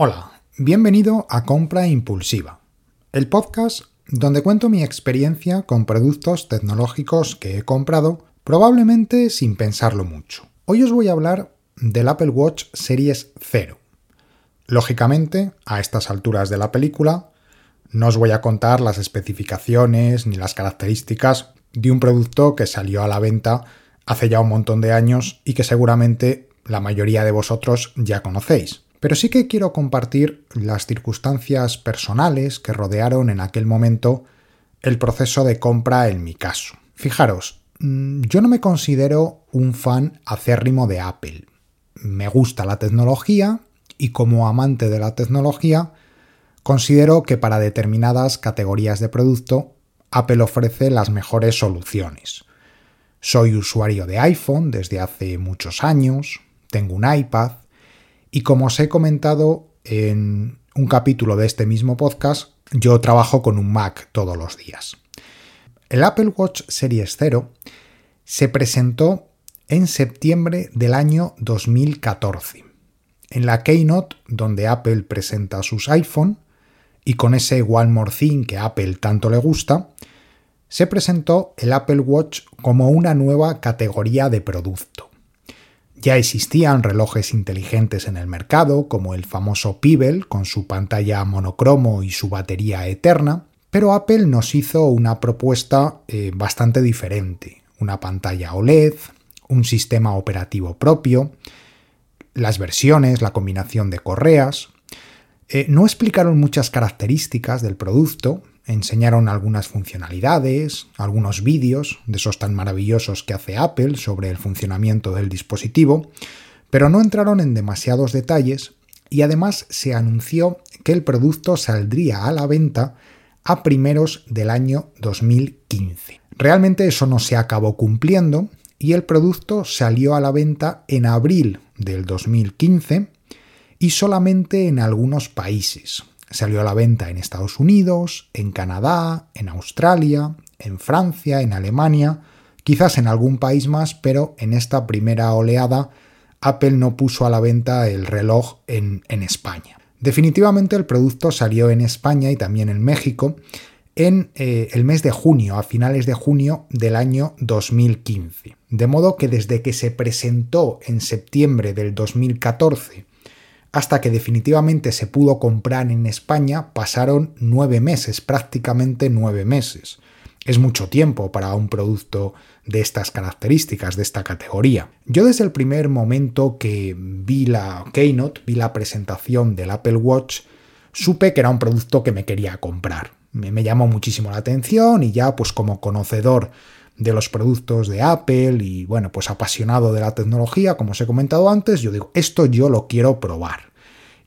Hola, bienvenido a Compra Impulsiva, el podcast donde cuento mi experiencia con productos tecnológicos que he comprado probablemente sin pensarlo mucho. Hoy os voy a hablar del Apple Watch Series 0. Lógicamente, a estas alturas de la película, no os voy a contar las especificaciones ni las características de un producto que salió a la venta hace ya un montón de años y que seguramente la mayoría de vosotros ya conocéis. Pero sí que quiero compartir las circunstancias personales que rodearon en aquel momento el proceso de compra en mi caso. Fijaros, mm, yo no me considero un fan acérrimo de Apple. Me gusta la tecnología y como amante de la tecnología, considero que para determinadas categorías de producto, Apple ofrece las mejores soluciones. Soy usuario de iPhone desde hace muchos años, tengo un iPad, y como os he comentado en un capítulo de este mismo podcast, yo trabajo con un Mac todos los días. El Apple Watch Series 0 se presentó en septiembre del año 2014. En la Keynote, donde Apple presenta sus iPhone, y con ese One More Thing que a Apple tanto le gusta, se presentó el Apple Watch como una nueva categoría de producto. Ya existían relojes inteligentes en el mercado, como el famoso Pebble, con su pantalla monocromo y su batería eterna, pero Apple nos hizo una propuesta eh, bastante diferente. Una pantalla OLED, un sistema operativo propio, las versiones, la combinación de correas. Eh, no explicaron muchas características del producto, enseñaron algunas funcionalidades, algunos vídeos de esos tan maravillosos que hace Apple sobre el funcionamiento del dispositivo, pero no entraron en demasiados detalles y además se anunció que el producto saldría a la venta a primeros del año 2015. Realmente eso no se acabó cumpliendo y el producto salió a la venta en abril del 2015 y solamente en algunos países, Salió a la venta en Estados Unidos, en Canadá, en Australia, en Francia, en Alemania, quizás en algún país más, pero en esta primera oleada Apple no puso a la venta el reloj en, España. Definitivamente el producto salió en España y también en México en eh, el mes de junio, a finales de junio del año 2015. De modo que desde que se presentó en septiembre del 2014 hasta que definitivamente se pudo comprar en España pasaron nueve meses, prácticamente nueve meses. Es mucho tiempo para un producto de estas características, de esta categoría. Yo desde el primer momento que vi la Keynote, vi la presentación del Apple Watch, supe que era un producto que me quería comprar. Me, me llamó muchísimo la atención y ya pues como conocedor de los productos de Apple y bueno, pues apasionado de la tecnología, como os he comentado antes, yo digo, esto yo lo quiero probar.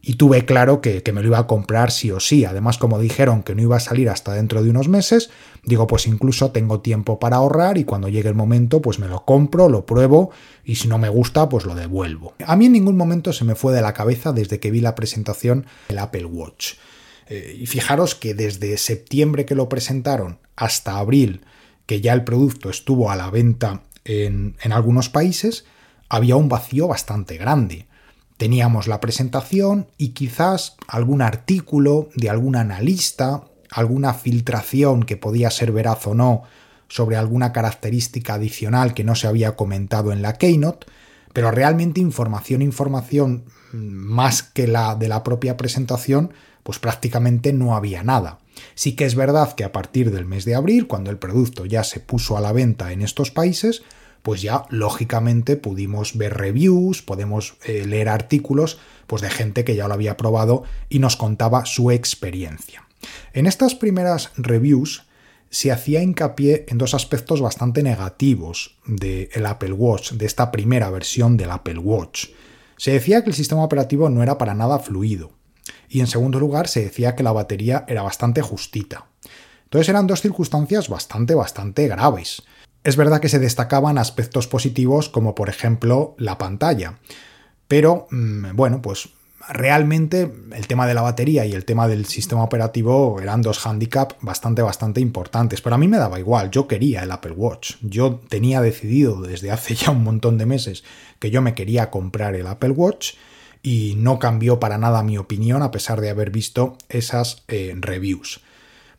Y tuve claro que, me lo iba a comprar sí o sí. Además, como dijeron que no iba a salir hasta dentro de unos meses, digo, pues incluso tengo tiempo para ahorrar y cuando llegue el momento, pues me lo compro, lo pruebo y si no me gusta, pues lo devuelvo. A mí en ningún momento se me fue de la cabeza desde que vi la presentación del Apple Watch. Eh, y fijaros que desde septiembre que lo presentaron hasta abril que ya el producto estuvo a la venta en, algunos países, había un vacío bastante grande. Teníamos la presentación y quizás algún artículo de algún analista, alguna filtración que podía ser veraz o no sobre alguna característica adicional que no se había comentado en la Keynote, pero realmente información, información mm, más que la de la propia presentación, pues prácticamente no había nada. Sí que es verdad que a partir del mes de abril, cuando el producto ya se puso a la venta en estos países, pues ya lógicamente pudimos ver reviews, podemos eh, leer artículos pues de gente que ya lo había probado y nos contaba su experiencia. En estas primeras reviews se hacía hincapié en dos aspectos bastante negativos del Apple Watch, de esta primera versión del Apple Watch. Se decía que el sistema operativo no era para nada fluido, y en segundo lugar se decía que la batería era bastante justita. Entonces eran dos circunstancias bastante, bastante graves. Es verdad que se destacaban aspectos positivos como por ejemplo la pantalla, pero mm, bueno, pues realmente el tema de la batería y el tema del sistema operativo eran dos handicaps bastante, bastante importantes. Pero a mí me daba igual, yo quería el Apple Watch. Yo tenía decidido desde hace ya un montón de meses que yo me quería comprar el Apple Watch y no cambió para nada mi opinión a pesar de haber visto esas eh, reviews.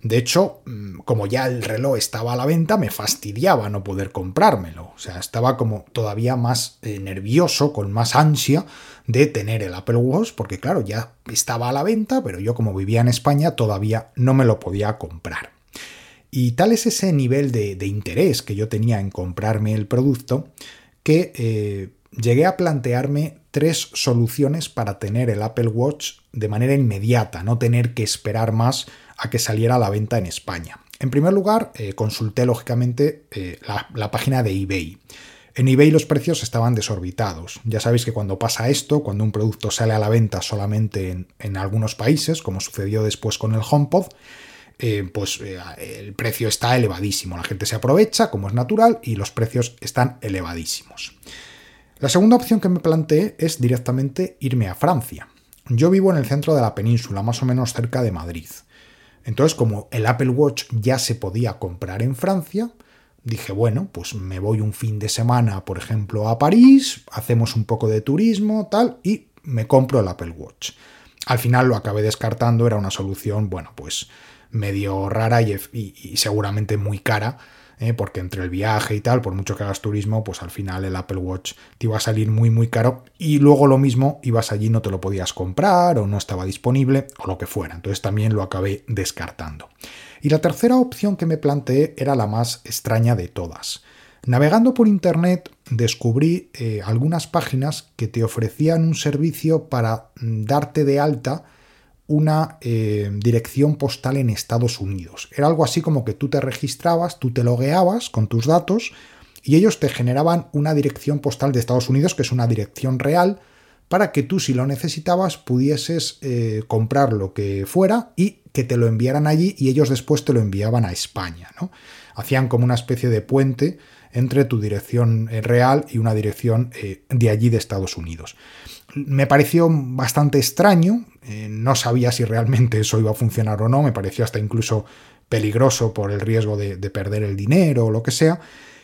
De hecho, mm, como ya el reloj estaba a la venta, me fastidiaba no poder comprármelo. O sea, estaba como todavía más eh, nervioso, con más ansia de tener el Apple Watch, porque claro, ya estaba a la venta, pero yo como vivía en España todavía no me lo podía comprar. Y tal es ese nivel de, interés que yo tenía en comprarme el producto que eh, llegué a plantearme tres soluciones para tener el Apple Watch de manera inmediata, no tener que esperar más a que saliera a la venta en España. En primer lugar, eh, consulté lógicamente eh, la, página de eBay. En eBay los precios estaban desorbitados. Ya sabéis que cuando pasa esto, cuando un producto sale a la venta solamente en, algunos países, como sucedió después con el HomePod, eh, pues el precio está elevadísimo. La gente se aprovecha, como es natural, y los precios están elevadísimos. La segunda opción que me planteé es directamente irme a Francia. Yo vivo en el centro de la península, más o menos cerca de Madrid. Entonces, como el Apple Watch ya se podía comprar en Francia, dije, bueno, pues me voy un fin de semana, por ejemplo, a París, hacemos un poco de turismo, tal, y me compro el Apple Watch. Al final lo acabé descartando, era una solución, bueno, pues medio rara y, y seguramente muy cara, ¿eh? porque entre el viaje y tal, por mucho que hagas turismo, pues al final el Apple Watch te iba a salir muy muy caro y luego lo mismo, ibas allí, no te lo podías comprar o no estaba disponible o lo que fuera. Entonces también lo acabé descartando. Y la tercera opción que me planteé era la más extraña de todas. Navegando por Internet descubrí eh, algunas páginas que te ofrecían un servicio para mm, darte de alta una eh, dirección postal en Estados Unidos. Era algo así como que tú te registrabas, tú te logueabas con tus datos y ellos te generaban una dirección postal de Estados Unidos, que es una dirección real, para que tú si lo necesitabas pudieses eh, comprar lo que fuera y que te lo enviaran allí y ellos después te lo enviaban a España. ¿no? Hacían como una especie de puente entre tu dirección eh, real y una dirección de allí de Estados Unidos. Me pareció bastante extraño, eh, no sabía si realmente eso iba a funcionar o no, me pareció hasta incluso peligroso por el riesgo de, perder el dinero o lo que sea.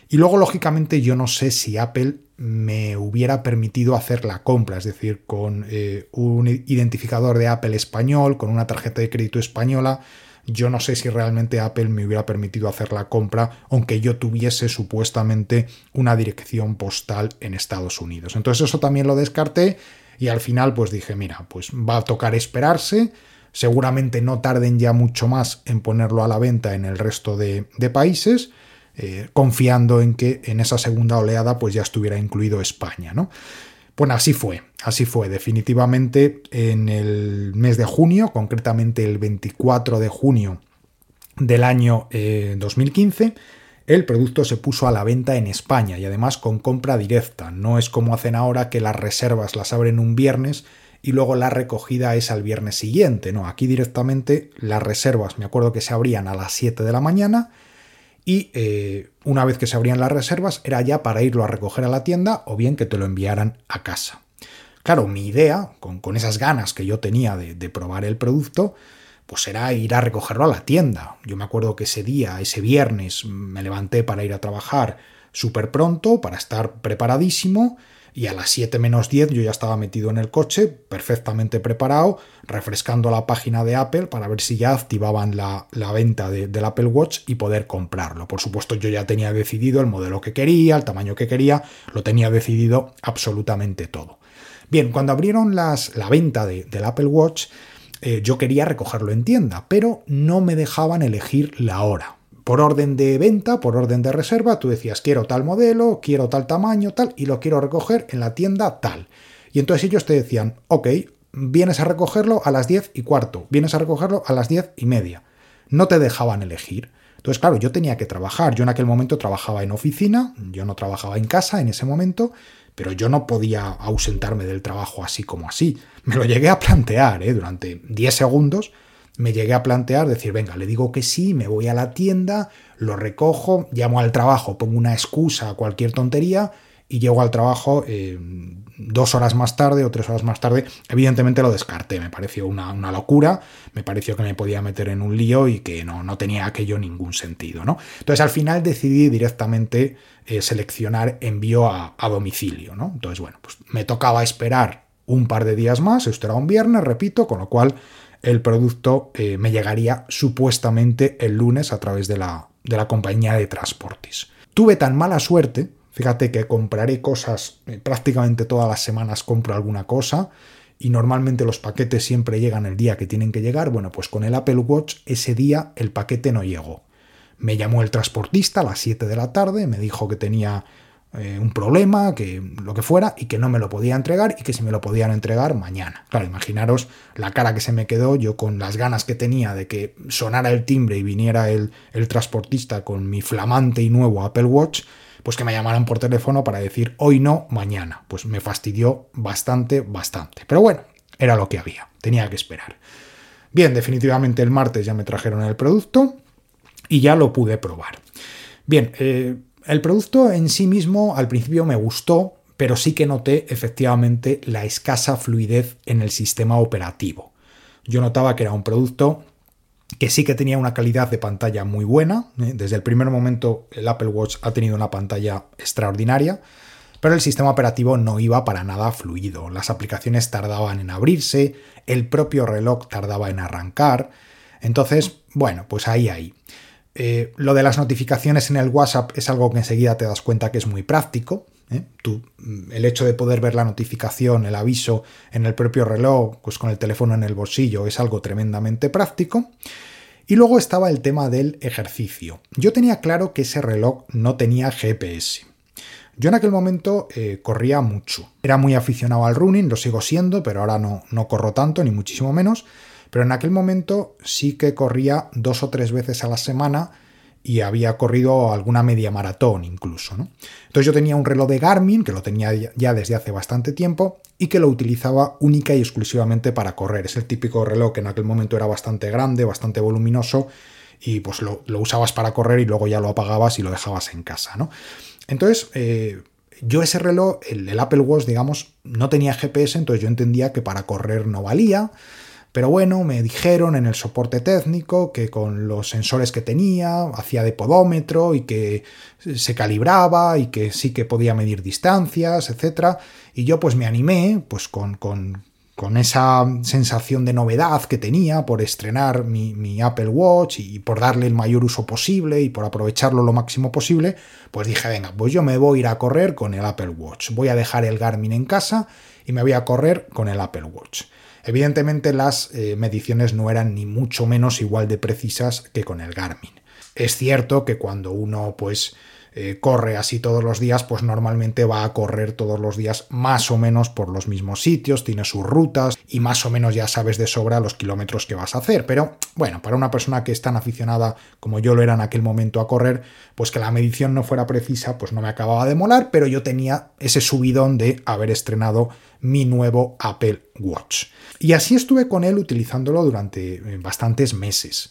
Y luego, lógicamente, yo no sé si Apple me hubiera permitido hacer la compra, es decir, con eh, un identificador de Apple español, con una tarjeta de crédito española. Yo no sé si realmente Apple me hubiera permitido hacer la compra, aunque yo tuviese supuestamente una dirección postal en Estados Unidos. Entonces eso también lo descarté y al final pues dije, mira, pues va a tocar esperarse, seguramente no tarden ya mucho más en ponerlo a la venta en el resto de, países, eh, confiando en que en esa segunda oleada pues ya estuviera incluido España, ¿no? Bueno, así fue, así fue. Definitivamente en el mes de junio, concretamente el 24 de junio del año 2015, eh, el producto se puso a la venta en España y además con compra directa. No es como hacen ahora que las reservas las abren un viernes y luego la recogida es al viernes siguiente. No, aquí directamente las reservas, me acuerdo que se abrían a las 7 de la mañana y eh, una vez que se abrían las reservas era ya para irlo a recoger a la tienda o bien que te lo enviaran a casa. Claro, mi idea, con, esas ganas que yo tenía de probar el producto, pues era ir a recogerlo a la tienda. Yo me acuerdo que ese día, ese viernes, me levanté para ir a trabajar súper pronto, para estar preparadísimo, y a las 7 menos 10 yo ya estaba metido en el coche, perfectamente preparado, refrescando la página de Apple para ver si ya activaban la, venta del Apple Watch y poder comprarlo. Por supuesto yo ya tenía decidido el modelo que quería, el tamaño que quería, lo tenía decidido absolutamente todo. Bien, cuando abrieron las, la venta del Apple Watch, eh, yo quería recogerlo en tienda, pero no me dejaban elegir la hora. Por orden de venta, por orden de reserva, tú decías quiero tal modelo, quiero tal tamaño, tal, y lo quiero recoger en la tienda tal. Y entonces ellos te decían, ok, vienes a recogerlo a las 10 y cuarto, vienes a recogerlo a las 10 y media. No te dejaban elegir. Entonces, claro, yo tenía que trabajar. Yo en aquel momento trabajaba en oficina, yo no trabajaba en casa en ese momento, pero yo no podía ausentarme del trabajo así como así. Me lo llegué a plantear, ¿eh? durante 10 segundos me llegué a plantear, decir, venga, le digo que sí, me voy a la tienda, lo recojo, llamo al trabajo, pongo una excusa, cualquier tontería, y llego al trabajo eh, dos horas más tarde o tres horas más tarde. Evidentemente lo descarté, me pareció una, locura, me pareció que me podía meter en un lío y que no, no tenía aquello ningún sentido. ¿no? Entonces al final decidí directamente eh, seleccionar envío a, domicilio. ¿no? Entonces, bueno, pues me tocaba esperar un par de días más, esto era un viernes, repito, con lo cual el producto eh, me llegaría supuestamente el lunes a través de la, de la compañía de transportes. Tuve tan mala suerte, fíjate que compraré cosas, eh, prácticamente todas las semanas compro alguna cosa, y normalmente los paquetes siempre llegan el día que tienen que llegar, bueno, pues con el Apple Watch ese día el paquete no llegó. Me llamó el transportista a las 7 de la tarde, me dijo que tenía eh, un problema, que lo que fuera, y que no me lo podía entregar y que si me lo podían entregar mañana. Claro, imaginaros la cara que se me quedó yo con las ganas que tenía de que sonara el timbre y viniera el, el transportista con mi flamante y nuevo Apple Watch, pues que me llamaran por teléfono para decir hoy no, mañana. Pues me fastidió bastante, bastante. Pero bueno, era lo que había, tenía que esperar. Bien, definitivamente el martes ya me trajeron el producto y ya lo pude probar. Bien, eh, el producto en sí mismo al principio me gustó, pero sí que noté efectivamente la escasa fluidez en el sistema operativo. Yo notaba que era un producto que sí que tenía una calidad de pantalla muy buena. ¿eh? Desde el primer momento el Apple Watch ha tenido una pantalla extraordinaria, pero el sistema operativo no iba para nada fluido. Las aplicaciones tardaban en abrirse, el propio reloj tardaba en arrancar. Entonces, bueno, pues ahí, ahí. Eh, lo de las notificaciones en el WhatsApp es algo que enseguida te das cuenta que es muy práctico. ¿Eh? Tú, mm, el hecho de poder ver la notificación, el aviso en el propio reloj, pues con el teléfono en el bolsillo, es algo tremendamente práctico. Y luego estaba el tema del ejercicio. Yo tenía claro que ese reloj no tenía GPS. Yo en aquel momento eh, corría mucho. Era muy aficionado al running, lo sigo siendo, pero ahora no, no corro tanto, ni muchísimo menos. Pero en aquel momento sí que corría dos o tres veces a la semana y había corrido alguna media maratón incluso. ¿no? Entonces yo tenía un reloj de Garmin, que lo tenía ya desde hace bastante tiempo, y que lo utilizaba única y exclusivamente para correr. Es el típico reloj que en aquel momento era bastante grande, bastante voluminoso, y pues lo, usabas para correr y luego ya lo apagabas y lo dejabas en casa. ¿no? Entonces, eh, yo ese reloj, el Apple Watch, digamos, no tenía GPS, entonces yo entendía que para correr no valía. Pero bueno, me dijeron en el soporte técnico que con los sensores que tenía, hacía de podómetro y que se calibraba y que sí que podía medir distancias, etc. Y yo pues me animé, pues con, con, esa sensación de novedad que tenía por estrenar mi, mi, Apple Watch y por darle el mayor uso posible y por aprovecharlo lo máximo posible, pues dije, venga, pues yo me voy a ir a correr con el Apple Watch. Voy a dejar el Garmin en casa y me voy a correr con el Apple Watch. Evidentemente las eh, mediciones no eran ni mucho menos igual de precisas que con el Garmin. Es cierto que cuando uno pues eh, corre así todos los días, pues normalmente va a correr todos los días más o menos por los mismos sitios, tiene sus rutas y más o menos ya sabes de sobra los kilómetros que vas a hacer. Pero bueno, para una persona que es tan aficionada como yo lo era en aquel momento a correr, pues que la medición no fuera precisa, pues no me acababa de molar, pero yo tenía ese subidón de haber estrenado mi nuevo Apple Watch. Y así estuve con él utilizándolo durante eh, bastantes meses.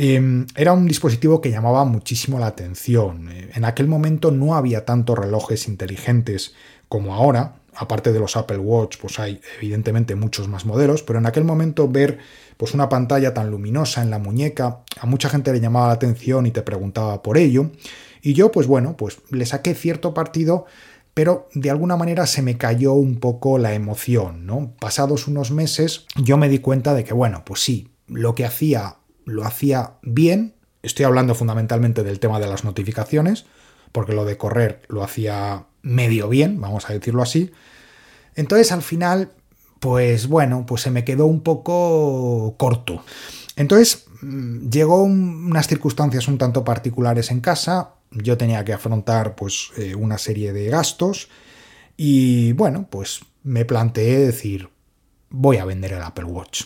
Em, era un dispositivo que llamaba muchísimo la atención. Eh, en aquel momento no había tantos relojes inteligentes como ahora. Aparte de los Apple Watch, pues hay evidentemente muchos más modelos, pero en aquel momento ver pues una pantalla tan luminosa en la muñeca, a mucha gente le llamaba la atención y te preguntaba por ello. Y yo, pues bueno, pues le saqué cierto partido pero de alguna manera se me cayó un poco la emoción, ¿no? Pasados unos meses yo me di cuenta de que, bueno, pues sí, lo que hacía lo hacía bien, estoy hablando fundamentalmente del tema de las notificaciones, porque lo de correr lo hacía medio bien, vamos a decirlo así. Entonces al final, pues bueno, pues se me quedó un poco corto. Entonces mm, llegó unas circunstancias un tanto particulares en casa, yo tenía que afrontar pues eh, una serie de gastos y bueno, pues me planteé decir, voy a vender el Apple Watch.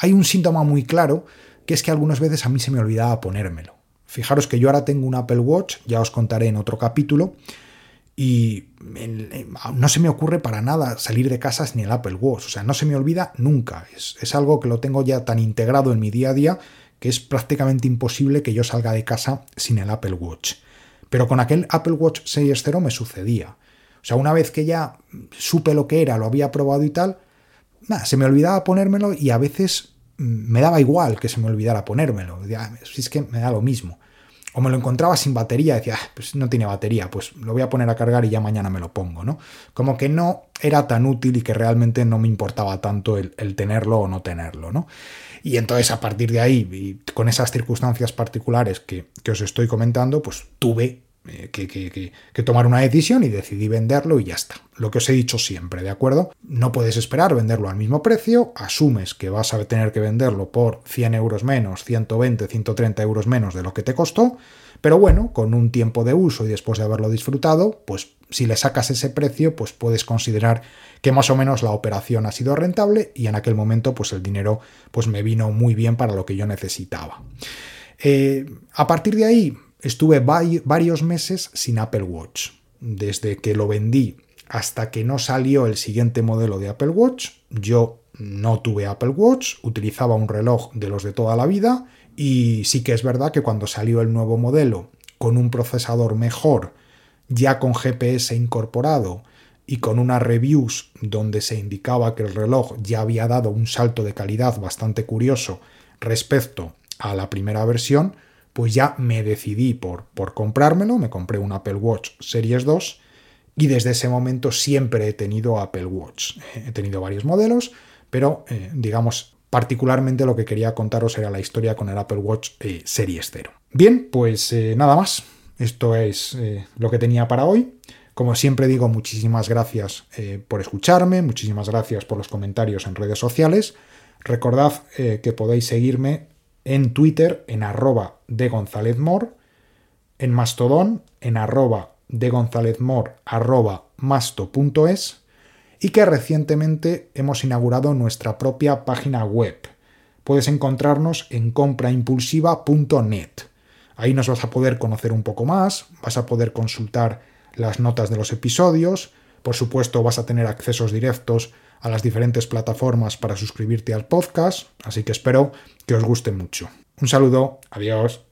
Hay un síntoma muy claro que es que algunas veces a mí se me olvidaba ponérmelo. Fijaros que yo ahora tengo un Apple Watch, ya os contaré en otro capítulo, y no se me ocurre para nada salir de casa sin el Apple Watch, o sea, no se me olvida nunca, es, es algo que lo tengo ya tan integrado en mi día a día que es prácticamente imposible que yo salga de casa sin el Apple Watch. Pero con aquel Apple Watch 6.0 me sucedía. O sea, una vez que ya supe lo que era, lo había probado y tal, nada, se me olvidaba ponérmelo y a veces me daba igual que se me olvidara ponérmelo. Es que me da lo mismo. o me lo encontraba sin batería, decía, ah, pues no tiene batería, pues lo voy a poner a cargar y ya mañana me lo pongo, ¿no? Como que no era tan útil y que realmente no me importaba tanto el, tenerlo o no tenerlo, ¿no? Y entonces a partir de ahí, y con esas circunstancias particulares que, que os estoy comentando, pues tuve eh, que, tomar una decisión y decidí venderlo y ya está. Lo que os he dicho siempre, ¿de acuerdo? No puedes esperar venderlo al mismo precio, asumes que vas a tener que venderlo por 100 euros menos, 120, 130 euros menos de lo que te costó, pero bueno, con un tiempo de uso y después de haberlo disfrutado, pues si le sacas ese precio, pues puedes considerar que más o menos la operación ha sido rentable y en aquel momento pues el dinero pues me vino muy bien para lo que yo necesitaba. Eh, a partir de ahí, estuve varios meses sin Apple Watch. Desde que lo vendí hasta que no salió el siguiente modelo de Apple Watch, yo no tuve Apple Watch, utilizaba un reloj de los de toda la vida y sí que es verdad que cuando salió el nuevo modelo con un procesador mejor, ya con GPS incorporado y con unas reviews donde se indicaba que el reloj ya había dado un salto de calidad bastante curioso respecto a la primera versión, pues ya me decidí por, por comprármelo, me compré un Apple Watch Series 2 y desde ese momento siempre he tenido Apple Watch. He tenido varios modelos, pero eh, digamos, particularmente lo que quería contaros era la historia con el Apple Watch eh, Series 0. Bien, pues eh, nada más. Esto es lo que tenía para hoy. Como siempre digo, muchísimas gracias por escucharme, muchísimas gracias por los comentarios en redes sociales. Recordad que podéis seguirme en Twitter en arroba de González Mor, en Mastodon en arroba de González Mor arroba masto.es y que recientemente hemos inaugurado nuestra propia página web. Puedes encontrarnos en compraimpulsiva.net. Ahí nos vas a poder conocer un poco más, vas a poder consultar las notas de los episodios, por supuesto vas a tener accesos directos a las diferentes plataformas para suscribirte al podcast, así que espero que os guste mucho. Un saludo, adiós.